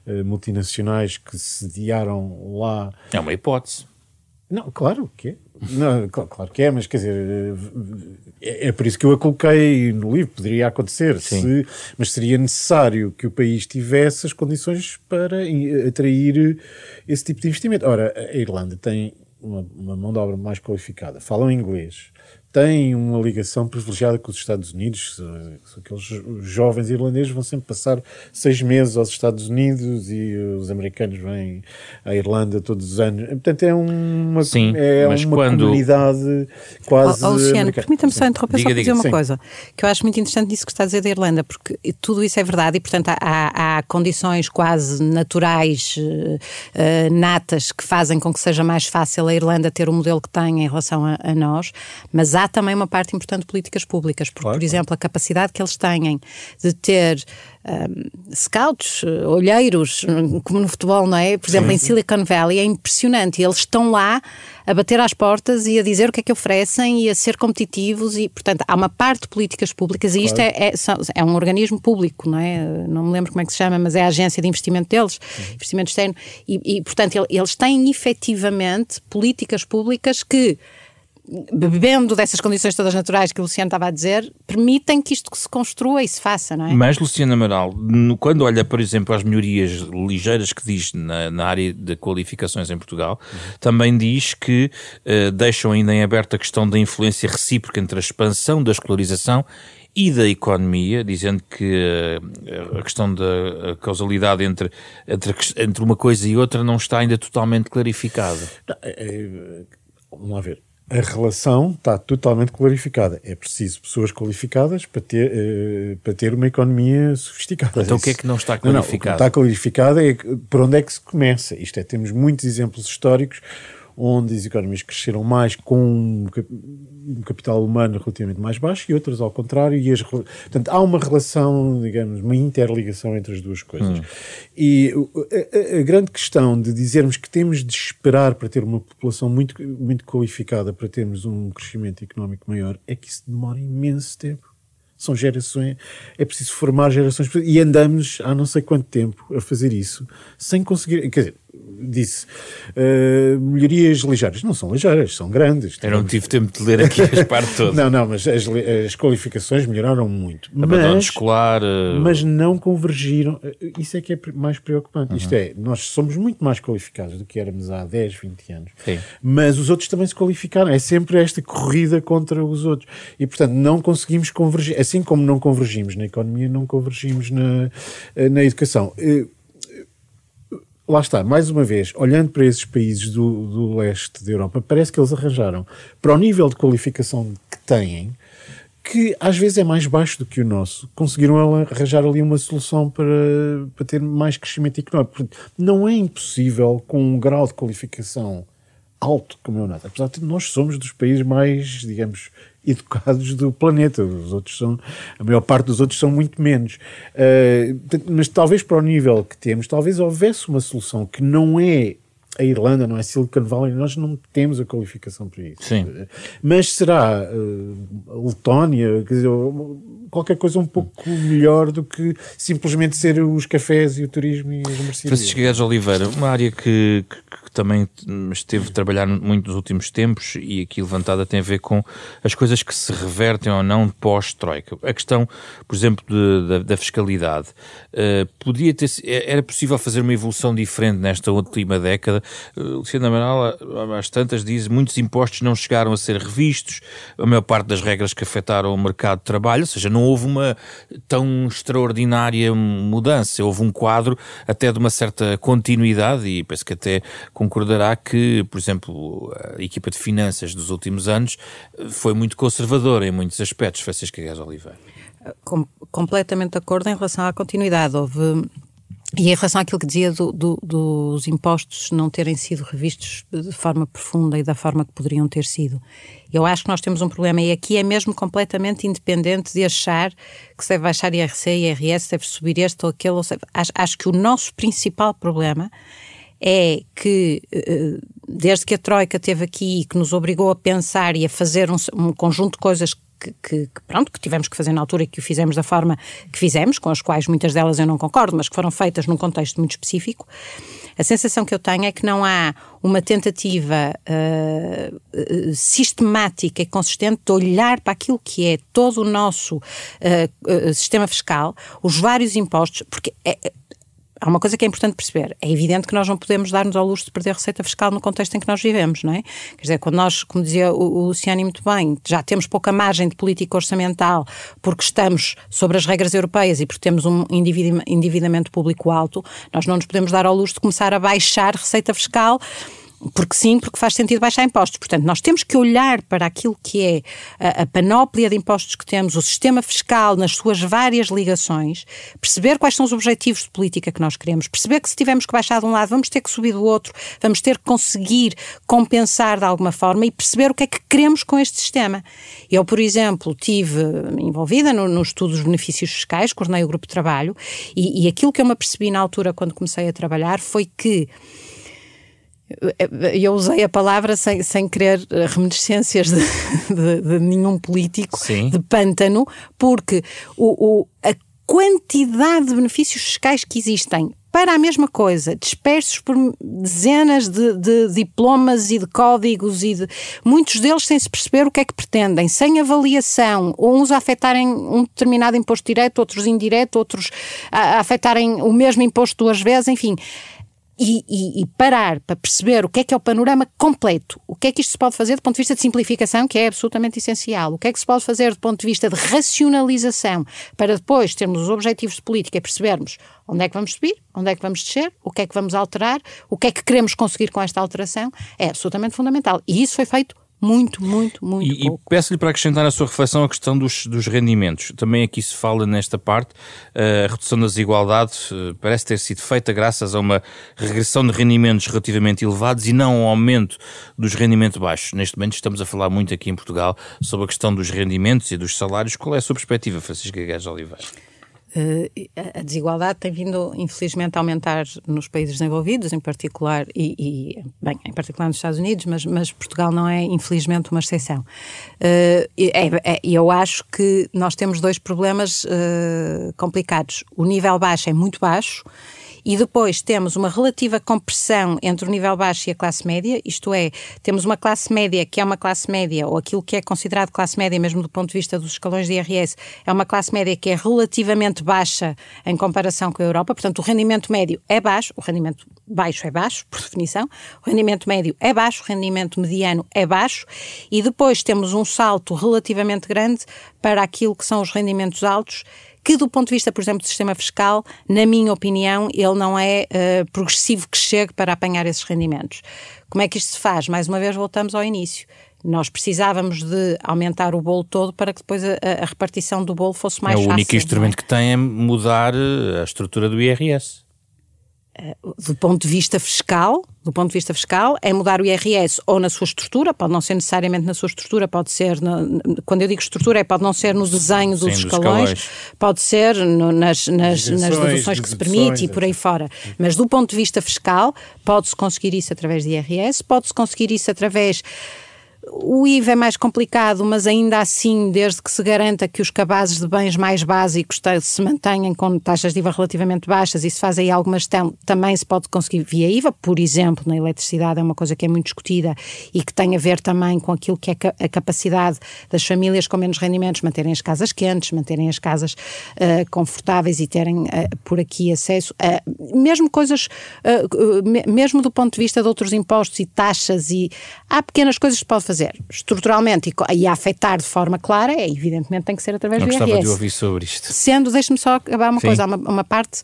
uh, multinacionais que sediaram lá. É uma hipótese. Não, claro que é. Não, claro que é, mas quer dizer, é, é, por isso que eu a coloquei no livro. Poderia acontecer, se, mas seria necessário que o país tivesse as condições para atrair esse tipo de investimento. Ora, a Irlanda tem uma, uma mão de obra mais qualificada, falam inglês, têm uma ligação privilegiada com os Estados Unidos. Aqueles jovens irlandeses vão sempre passar seis meses aos Estados Unidos e os americanos vêm à Irlanda todos os anos. Portanto, é uma, Sim, é uma quando... comunidade quase. Oh, oh, Luciano, permita-me só interromper diga, só para dizer uma Sim. coisa que eu acho muito interessante disso que está a dizer da Irlanda, porque tudo isso é verdade e, portanto, há, há condições quase naturais, uh, natas, que fazem com que seja mais fácil a Irlanda ter o modelo que tem em relação a, a nós, mas há há também uma parte importante de políticas públicas, porque, claro, por exemplo, a capacidade que eles têm de ter um, scouts, olheiros, como no futebol, não é? Por exemplo, Sim. em Silicon Valley é impressionante. Eles estão lá a bater às portas e a dizer o que é que oferecem e a ser competitivos e, portanto, há uma parte de políticas públicas e isto é, é, é, um organismo público, não é? Não me lembro como é que se chama, mas é a agência de investimento deles, uhum. investimento externo, e, e portanto, eles têm efetivamente políticas públicas que bebendo dessas condições todas naturais que o Luciano estava a dizer, permitem que isto se construa e se faça, não é? Mas, Luciano Amaral, quando olha, por exemplo, as melhorias ligeiras que diz na, na área de qualificações em Portugal, também diz que uh, deixam ainda em aberto a questão da influência recíproca entre a expansão da escolarização e da economia, dizendo que uh, a questão da causalidade entre, entre, entre uma coisa e outra não está ainda totalmente clarificada. É, é, vamos lá ver a relação está totalmente clarificada. É preciso pessoas qualificadas para ter, uh, para ter uma economia sofisticada. Então o que é que não está clarificado? Não, não, o que está clarificado é por onde é que se começa. Isto é, temos muitos exemplos históricos onde as economias cresceram mais com um capital humano relativamente mais baixo e outras ao contrário. E as, portanto, há uma relação, digamos, uma interligação entre as duas coisas. Hum. E a, a, grande questão de dizermos que temos de esperar para ter uma população muito, muito qualificada para termos um crescimento económico maior é que isso demora imenso tempo são gerações, é preciso formar gerações, e andamos há não sei quanto tempo a fazer isso, sem conseguir, quer dizer, disse uh, melhorias ligeiras. Não são ligeiras, são grandes. Eu não tive tempo de ler aqui as partes todas. não, não, mas as, as qualificações melhoraram muito. Abandono mas, escolar. Uh... Mas não convergiram. Isso é que é mais preocupante. Uhum. Isto é, nós somos muito mais qualificados do que éramos há 10, 20 anos. Sim. Mas os outros também se qualificaram. É sempre esta corrida contra os outros. E, portanto, não conseguimos convergir. Assim como não convergimos na economia, não convergimos na, na educação. Uh, lá está, mais uma vez, olhando para esses países do, do leste da Europa, parece que eles arranjaram, para o nível de qualificação que têm, que às vezes é mais baixo do que o nosso, conseguiram arranjar ali uma solução para, para ter mais crescimento económico. Não é impossível, com um grau de qualificação alto como é o nosso. Apesar de nós somos dos países mais, digamos, educados do planeta. Os outros são, a maior parte dos outros são muito menos. Uh, mas talvez para o nível que temos, talvez houvesse uma solução que não é a Irlanda, não é Silicon Valley, nós não temos a qualificação para isso. Sim. Mas será uh, a Letónia, quer dizer, qualquer coisa um pouco melhor do que simplesmente ser os cafés e o turismo e as mercearias. Francisco Guedes Oliveira, uma área que, que, que, também esteve a trabalhar muito nos últimos tempos e aqui levantada tem a ver com as coisas que se revertem ou não pós-Troika. A questão, por exemplo, de, da, da, fiscalidade. Uh, podia ter, era possível fazer uma evolução diferente nesta última década? Uh, Luciano Amaral, às tantas, diz muitos impostos não chegaram a ser revistos, a maior parte das regras que afetaram o mercado de trabalho, ou seja, não houve uma tão extraordinária mudança, houve um quadro até de uma certa continuidade e penso que até concordará que, por exemplo, a equipa de finanças dos últimos anos foi muito conservadora em muitos aspectos, Francisca Gás Oliveira. Com, completamente de acordo em relação à continuidade. Houve e em relação àquilo que dizia do, do, dos impostos não terem sido revistos de forma profunda e da forma que poderiam ter sido, eu acho que nós temos um problema e aqui é mesmo completamente independente de achar que se deve baixar IRC, IRS, deve subir este ou aquele. Acho, acho que o nosso principal problema é que, eh, desde que a Troika esteve aqui e que nos obrigou a pensar e a fazer um, um conjunto de coisas que, que, que, pronto, que tivemos que fazer na altura e que o fizemos da forma que fizemos, com as quais muitas delas eu não concordo, mas que foram feitas num contexto muito específico, a sensação que eu tenho é que não há uma tentativa uh, sistemática e consistente de olhar para aquilo que é todo o nosso uh, uh, sistema fiscal, os vários impostos, porque é, há uma coisa que é importante perceber. É evidente que nós não podemos dar-nos ao luxo de perder receita fiscal no contexto em que nós vivemos, não é? Quer dizer, quando nós, como dizia o, o Luciano muito bem, já temos pouca margem de política orçamental porque estamos sobre as regras europeias e porque temos um endividamento público alto, nós não nos podemos dar ao luxo de começar a baixar receita fiscal porque sim, porque faz sentido baixar impostos. Portanto, nós temos que olhar para aquilo que é a, a, panóplia de impostos que temos, o sistema fiscal nas suas várias ligações, perceber quais são os objetivos de política que nós queremos, perceber que se tivermos que baixar de um lado, vamos ter que subir do outro, vamos ter que conseguir compensar de alguma forma e perceber o que é que queremos com este sistema. Eu, por exemplo, tive envolvida no, no estudo dos benefícios fiscais, coordenei o grupo de trabalho, e, e aquilo que eu me apercebi na altura quando comecei a trabalhar foi que eu usei a palavra sem, sem querer reminiscências de, de, de nenhum político, Sim. de pântano, porque o, o, a quantidade de benefícios fiscais que existem para a mesma coisa, dispersos por dezenas de, de, diplomas e de códigos e de, muitos deles sem se perceber o que é que pretendem, sem avaliação, uns a afetarem um determinado imposto direto, outros indireto, outros a, a afetarem o mesmo imposto duas vezes, enfim e, e, e, parar para perceber o que é que é o panorama completo, o que é que isto se pode fazer do ponto de vista de simplificação, que é absolutamente essencial, o que é que se pode fazer do ponto de vista de racionalização, para depois termos os objetivos de política e percebermos onde é que vamos subir, onde é que vamos descer, o que é que vamos alterar, o que é que queremos conseguir com esta alteração, é absolutamente fundamental. E isso foi feito muito, muito, muito e, pouco. E peço-lhe para acrescentar na sua reflexão a questão dos, dos rendimentos. Também aqui se fala nesta parte, eh, a redução das desigualdades eh, parece ter sido feita graças a uma regressão de rendimentos relativamente elevados e não um aumento dos rendimentos baixos. Neste momento estamos a falar muito aqui em Portugal sobre a questão dos rendimentos e dos salários. Qual é a sua perspectiva, Francisco Guedes Oliveira? Uh, a desigualdade tem vindo, infelizmente, a aumentar nos países desenvolvidos, em particular, e, e bem, em particular nos Estados Unidos, mas, mas, Portugal não é, infelizmente, uma exceção. Uh, é, é, eu acho que nós temos dois problemas uh, complicados. O nível baixo é muito baixo e depois temos uma relativa compressão entre o nível baixo e a classe média, isto é, temos uma classe média que é uma classe média, ou aquilo que é considerado classe média, mesmo do ponto de vista dos escalões de IRS, é uma classe média que é relativamente baixa em comparação com a Europa, portanto, o rendimento médio é baixo, o rendimento baixo é baixo, por definição, o rendimento médio é baixo, o rendimento mediano é baixo, e depois temos um salto relativamente grande para aquilo que são os rendimentos altos que do ponto de vista, por exemplo, do sistema fiscal, na minha opinião, ele não é uh, progressivo que chegue para apanhar esses rendimentos. Como é que isto se faz? Mais uma vez voltamos ao início. Nós precisávamos de aumentar o bolo todo para que depois a, a repartição do bolo fosse mais fácil. É o único fácil, instrumento é? que tem é mudar eh, a estrutura do IRS. Do ponto de vista fiscal, do ponto de vista fiscal, é mudar o IRS ou na sua estrutura, pode não ser necessariamente na sua estrutura, pode ser, quando eu digo estrutura, é, pode não ser no desenho dos, Sim, escalões, dos escalões, pode ser no, nas, nas, nas deduções que se permite e por aí fora. Mas do ponto de vista fiscal, pode-se conseguir isso através de IRS, pode-se conseguir isso através o IVA é mais complicado, mas ainda assim, desde que se garanta que os cabazes de bens mais básicos se mantenham com taxas de IVA relativamente baixas e se faz aí alguma gestão, também se pode conseguir via IVA. Por exemplo, na eletricidade é uma coisa que é muito discutida e que tem a ver também com aquilo que é a capacidade das famílias com menos rendimentos manterem as casas quentes, manterem as casas uh, confortáveis e terem uh, por aqui acesso mesmo coisas, uh, mesmo do ponto de vista de outros impostos e taxas e há pequenas coisas que se pode fazer fazer estruturalmente e, e a afetar de forma clara, é, evidentemente tem que ser através Não do IRS. gostava de ouvir sobre isto. Sendo, deixe-me só acabar uma Sim. coisa, uma, uma parte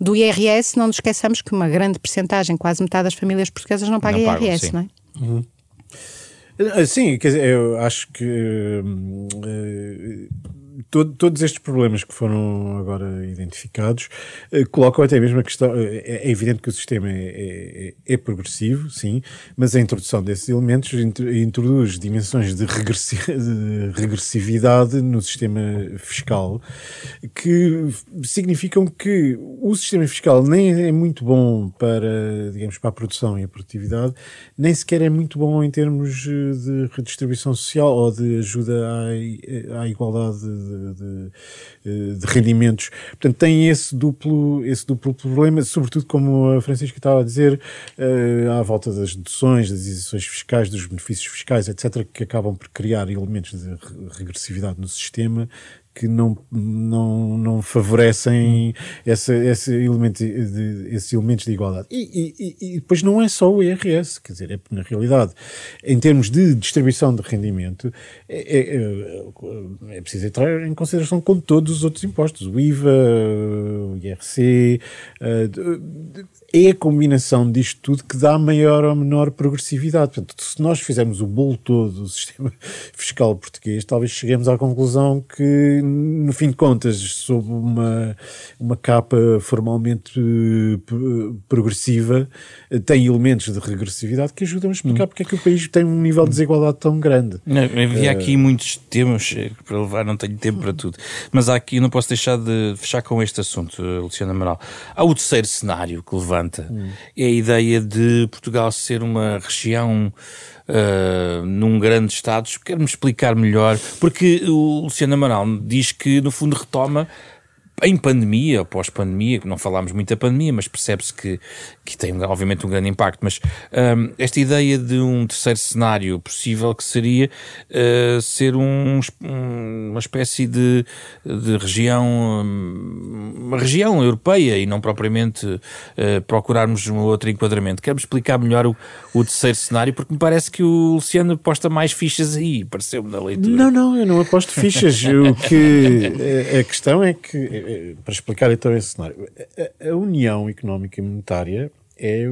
do IRS, não nos esqueçamos que uma grande percentagem, quase metade das famílias portuguesas não paga não IRS, pagam, não é? Uhum. Sim, quer dizer, eu acho que uh, todo, todos estes problemas que foram agora identificados uh, colocam até mesmo a questão. É, é, evidente que o sistema é, é, é, progressivo, sim, mas a introdução desses elementos introduz dimensões de, regressi de regressividade no sistema fiscal que significam que o sistema fiscal nem é muito bom para, digamos, para a produção e a produtividade, nem sequer é muito bom em termos de redistribuição social ou de ajuda à, à igualdade de, de, de, rendimentos. Portanto, tem esse duplo, esse duplo problema, sobretudo como a Francisca estava a dizer, uh, à volta das deduções, das isenções fiscais, dos benefícios fiscais, etc., que acabam por criar elementos de regressividade no sistema que não, não, não favorecem esse, esse elemento de, esses elementos de igualdade. E, e, e, depois não é só o IRS, quer dizer, é, na realidade, em termos de distribuição de rendimento, é, é, é, é preciso entrar em consideração com todos os outros impostos, o IVA, o IRC, é a combinação disto tudo que dá maior ou menor progressividade. Portanto, se nós fizermos o bolo todo do sistema fiscal português, talvez cheguemos à conclusão que, no fim de contas, sob uma, uma capa formalmente eh, progressiva, tem elementos de regressividade que ajudam a explicar hum. porque é que o país tem um nível de desigualdade tão grande. Não, havia aqui uh... muitos temas eh, para levar, não tenho tempo para tudo. Mas há aqui, não posso deixar de fechar com este assunto, Luciano Amaral. Há o terceiro cenário que levanta hum. é a ideia de Portugal ser uma região uh, num grande Estado. Quer-me explicar melhor? Porque o Luciano Amaral diz que, no fundo, retoma em pandemia, pós-pandemia, não falámos muito da pandemia, mas percebe-se que, que tem obviamente um grande impacto, mas um, esta ideia de um terceiro cenário possível que seria uh, ser um, uma espécie de, de região, hum, uma região europeia e não propriamente uh, procurarmos um outro enquadramento. Quero-me explicar melhor o, o terceiro cenário, porque me parece que o Luciano aposta mais fichas aí, pareceu-me na leitura. Não, não, eu não aposto fichas. o que a questão é que eh, para explicar então esse cenário, a, a União Económica e Monetária é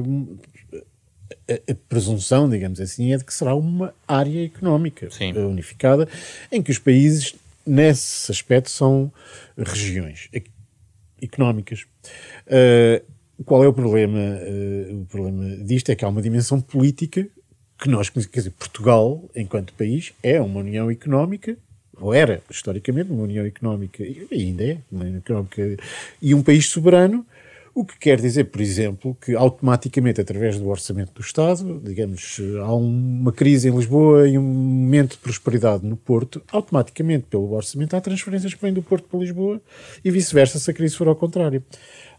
a, a, presunção, digamos assim, é de que será uma área económica Sim. unificada, em que os países, nesse aspecto, são regiões económicas. Uh, qual é o problema? Uh, o problema disto é que há uma dimensão política que nós, quer dizer, Portugal, enquanto país, é uma união económica ou era historicamente uma União Económica, e ainda é, uma União Económica, e um país soberano, o que quer dizer, por exemplo, que automaticamente, através do orçamento do Estado, digamos, há uma crise em Lisboa e um momento de prosperidade no Porto, automaticamente, pelo orçamento, há transferências que vêm do Porto para Lisboa e vice-versa se a crise for ao contrário.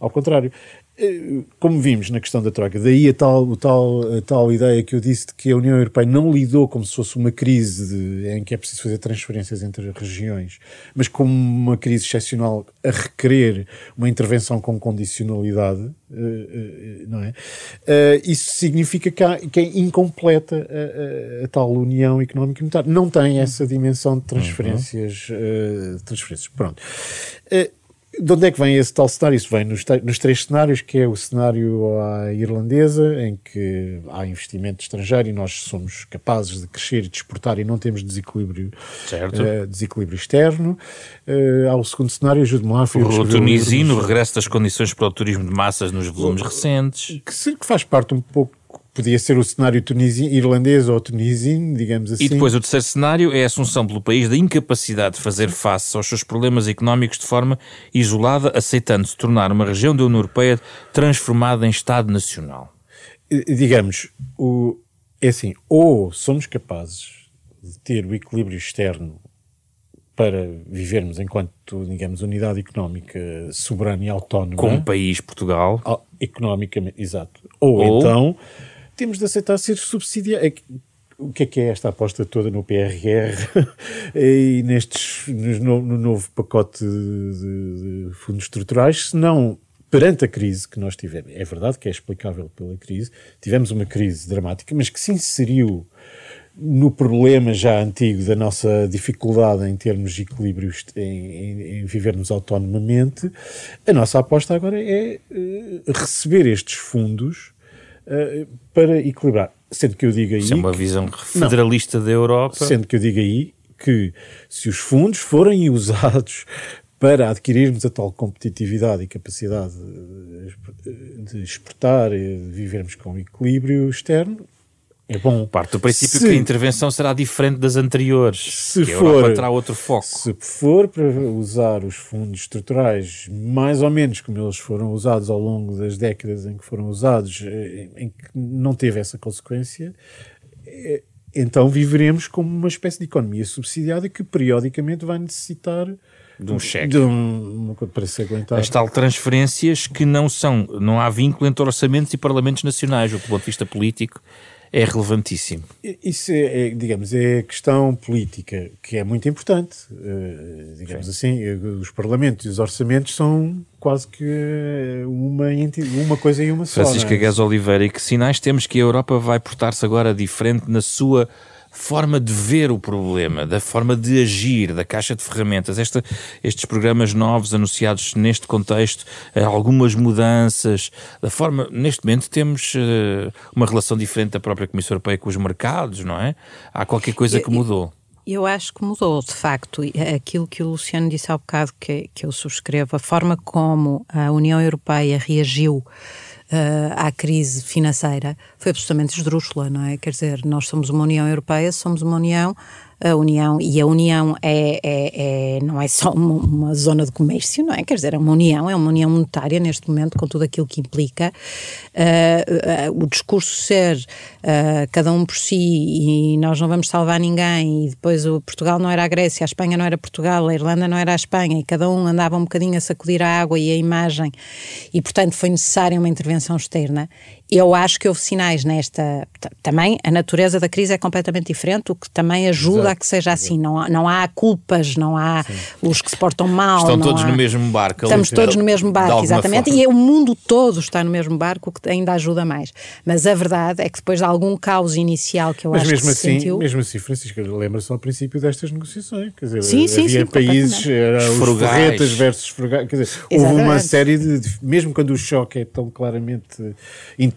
Ao contrário, como vimos na questão da troca, daí a tal, a tal, a tal ideia que eu disse de que a União Europeia não lidou como se fosse uma crise de, em que é preciso fazer transferências entre regiões, mas como uma crise excepcional a requerer uma intervenção com condicionalidade, eh, eh, não é? Eh, isso significa que, há, que é incompleta a, a, a, tal União Económica e Monetária. Não tem essa dimensão de transferências. Uhum. transferências. Pronto de onde é que vem esse tal cenário? Isso vem nos, nos, três cenários, que é o cenário à irlandesa, em que há investimento estrangeiro e nós somos capazes de crescer e de exportar e não temos desequilíbrio, uh, desequilíbrio externo. Uh, há o segundo cenário, ajude-me lá. O tunisino, o regresso das condições para o turismo de massas nos volumes recentes. Que, que faz parte um pouco podia ser o cenário tunisino, irlandês ou tunisino, digamos assim. E depois o terceiro cenário é a assunção pelo país da incapacidade de fazer face aos seus problemas económicos de forma isolada, aceitando se tornar uma região da União Europeia transformada em Estado Nacional. Digamos, o, é assim, ou somos capazes de ter o equilíbrio externo para vivermos enquanto, digamos, unidade económica soberana e autónoma. Como país Portugal. Economicamente, exato. Ou, ou então temos de aceitar ser subsidiado. É o que é que é esta aposta toda no PRR e nestes, no, no novo pacote de, de, fundos estruturais, se não perante a crise que nós tivemos, é verdade que é explicável pela crise, tivemos uma crise dramática, mas que se inseriu no problema já antigo da nossa dificuldade em termos de equilíbrio em, em, em vivermos autonomamente, a nossa aposta agora é uh, receber estes fundos uh, para equilibrar. Sendo que eu diga aí. Isso é uma visão federalista não, da Europa. Sendo que eu diga aí que se os fundos forem usados para adquirirmos a tal competitividade e capacidade de exportar e de vivermos com equilíbrio externo, é bom. Parte do princípio se, que a intervenção será diferente das anteriores. Se que a for, Europa terá outro foco. Se for para usar os fundos estruturais mais ou menos como eles foram usados ao longo das décadas em que foram usados, eh, em que não teve essa consequência, eh, então viveremos como uma espécie de economia subsidiada que periodicamente vai necessitar de um cheque. De um, para se aguentar. As tal transferências que não são, não há vínculo entre orçamentos e parlamentos nacionais, do ponto de vista político é relevantíssimo. Isso é, é, digamos, é questão política que é muito importante. Uh, digamos Sim. assim, eh, os parlamentos e os orçamentos são quase que eh, uma, uma coisa e uma só. Francisca é? Oliveira, e que sinais temos que a Europa vai portar-se agora diferente na sua forma de ver o problema, da forma de agir, da caixa de ferramentas. Esta, estes programas novos anunciados neste contexto, eh, algumas mudanças, da forma. Neste momento temos uh, uma relação diferente da própria Comissão Europeia com os mercados, não é? Há qualquer coisa que mudou. Eu acho que mudou, de facto. Aquilo que o Luciano disse há bocado, que, que eu subscrevo, a forma como a União Europeia reagiu uh, à crise financeira foi absolutamente esdrúxula, não é? Quer dizer, nós somos uma União Europeia, somos uma União a União, e a União é, é, é não é só uma, uma, zona de comércio, não é? Quer dizer, é uma União, é uma União monetária neste momento, com tudo aquilo que implica. Uh, uh, o discurso ser uh, cada um por si e nós não vamos salvar ninguém, e depois o Portugal não era a Grécia, a Espanha não era Portugal, a Irlanda não era a Espanha, e cada um andava um bocadinho a sacudir a água e a imagem, e portanto foi necessária uma intervenção externa eu acho que houve sinais nesta. Também a natureza da crise é completamente diferente, o que também ajuda Exato. a que seja assim. Não há, não há culpas, não há Sim. os que se portam mal. Estão todos há... no mesmo barco. Estamos todos no mesmo barco, exatamente. Forma. E o mundo todo está no mesmo barco, o que ainda ajuda mais. Mas a verdade é que depois de algum caos inicial que eu Mas acho mesmo que assim, se sentiu... mesmo assim, Francisco, lembra-se ao princípio destas negociações. Quer dizer, sim, sim, havia sim, países, era os forretas versus frugais. Quer dizer, houve uma série de. Mesmo quando o choque é tão claramente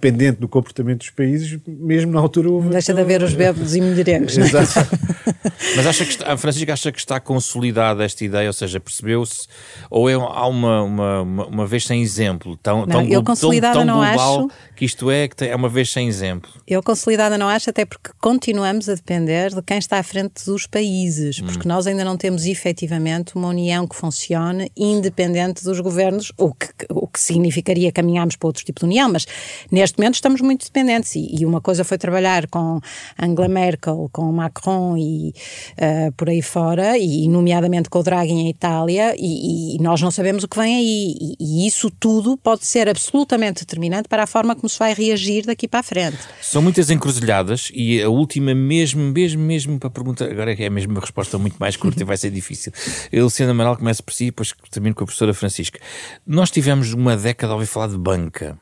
independente do comportamento dos países, mesmo na altura houve. Deixa de haver os bebos e mulherengos. É? Exato. Mas acha que está, a Francisca acha que está consolidada esta ideia, ou seja, percebeu-se, ou é, há uma, uma, uma, vez sem exemplo, tão, não, tão, eu consolidada tão, tão não global acho, que isto é, que é uma vez sem exemplo? Eu consolidada não acho, até porque continuamos a depender de quem está à frente dos países, hum. porque hum. nós ainda não temos efetivamente uma união que funcione independente dos governos, o que, o que significaria caminharmos para outro tipo de união, mas neste momento estamos muito dependentes e, e uma coisa foi trabalhar com Angela Merkel, com Macron e uh, por aí fora, e nomeadamente com o Draghi em Itália, e, e nós não sabemos o que vem aí. E, e, isso tudo pode ser absolutamente determinante para a forma como se vai reagir daqui para a frente. São muitas encruzilhadas, e a última, mesmo, mesmo, mesmo para perguntar, agora é mesmo uma resposta muito mais curta e vai ser difícil. Eu, Luciana Amaral, começa por si, depois termino com a professora Francisca. Nós tivemos uma década a ouvir falar de banca.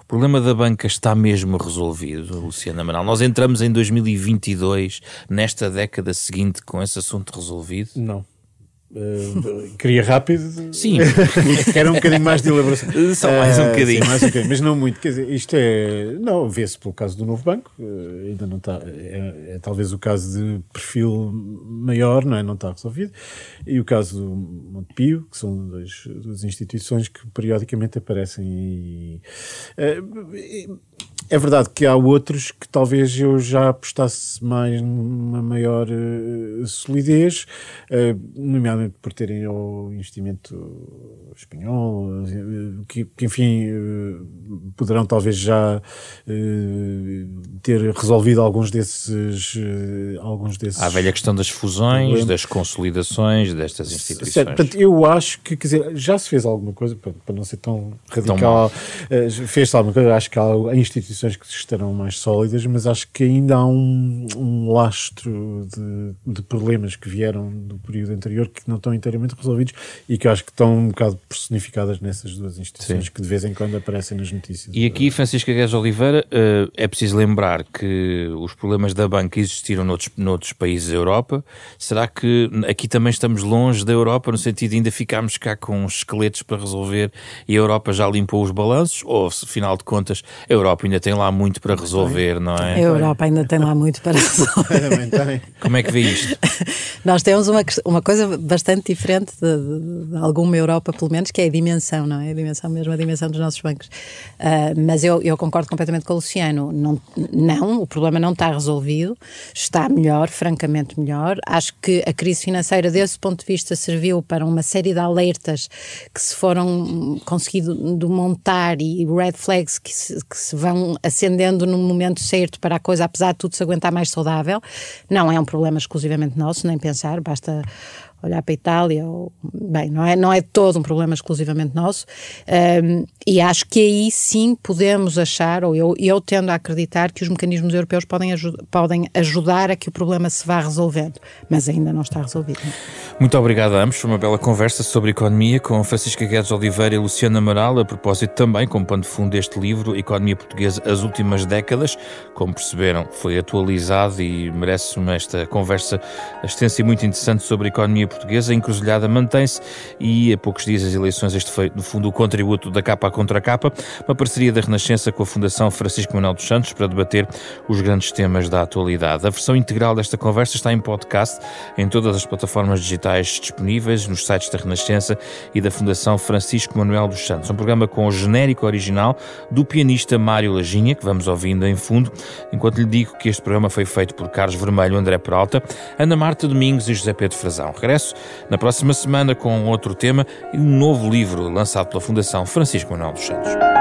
O problema da banca está mesmo resolvido, Luciana Amaral. Nós entramos em 2022, nesta década seguinte, com esse assunto resolvido? Não. Uh, queria rápido. Sim. Era um bocadinho mais de elaboração. Só mais um bocadinho. Uh, sim, mais um bocadinho. Mas não muito. Quer dizer, isto é. Não, vê-se pelo caso do novo banco. Uh, ainda não está. É, é, talvez o caso de perfil maior, não é? Não está resolvido. E o caso do Montepio, que são duas, duas instituições que periodicamente aparecem e. É verdade que há outros que talvez eu já apostasse mais numa maior uh, solidez, uh, nomeadamente por terem o investimento espanhol, uh, que, que, enfim poderão talvez já ter resolvido alguns desses, alguns desses. Há a velha questão das fusões, problemas. das consolidações destas instituições. Certo, portanto, eu acho que quer dizer, já se fez alguma coisa, para, para não ser tão radical, fez-se alguma coisa, acho que há instituições instituições que estarão mais sólidas, mas acho que ainda há um, um lastro de, de, problemas que vieram do período anterior que não estão inteiramente resolvidos e que acho que estão um bocado personificadas nessas duas instituições Sim. que de vez em quando aparecem nas notícias. E aqui, Francisca Guedes Oliveira, uh, é preciso lembrar que os problemas da banca existiram noutros, noutros países da Europa. Será que aqui também estamos longe da Europa, no sentido de ainda ficarmos cá com esqueletos para resolver e a Europa já limpou os balanços? Ou, afinal de contas, a Europa ainda tem lá muito para resolver, não é? A Europa ainda tem lá muito para resolver. Como é que vê isto? Nós temos uma, uma coisa bastante diferente de, de, de, alguma Europa, pelo menos, que é a dimensão, não é? A dimensão mesmo, a dimensão dos nossos bancos. Uh, mas eu, eu concordo completamente com o Luciano. Não, não, o problema não está resolvido, está melhor, francamente melhor. Acho que a crise financeira, desse ponto de vista, serviu para uma série de alertas que se foram conseguido montar e red flags que se, que se vão acendendo no momento certo para a coisa, apesar de tudo, se aguentar mais saudável. Não é um problema exclusivamente nosso, nem pensar, basta olhar para a Itália, ou, bem, não é, não é todo um problema exclusivamente nosso, um, e acho que aí sim podemos achar, ou eu, eu tendo a acreditar que os mecanismos europeus podem, ajud podem ajudar a que o problema se vá resolvendo, mas ainda não está resolvido. Muito obrigado a ambos, foi uma bela conversa sobre economia com Francisca Guedes Oliveira e Luciana Amaral, a propósito também, como pano de fundo deste livro, Economia Portuguesa, as últimas décadas, como perceberam, foi atualizado e merece esta conversa extensa e muito interessante sobre economia portuguesa. A encruzilhada mantém-se e a poucos dias das eleições este foi, no fundo, o contributo da capa à contra capa, uma parceria da Renascença com a Fundação Francisco Manuel dos Santos para debater os grandes temas da atualidade. A versão integral desta conversa está em podcast em todas as plataformas digitais disponíveis, nos sites da Renascença e da Fundação Francisco Manuel dos Santos. Um programa com o genérico original do pianista Mário Lajinha, que vamos ouvindo em fundo, enquanto lhe digo que este programa foi feito por Carlos Vermelho, André Peralta, Ana Marta Domingos e José Pedro Frazão. Regresso na próxima semana com outro tema e um novo livro lançado pela Fundação Francisco Manuel dos Santos.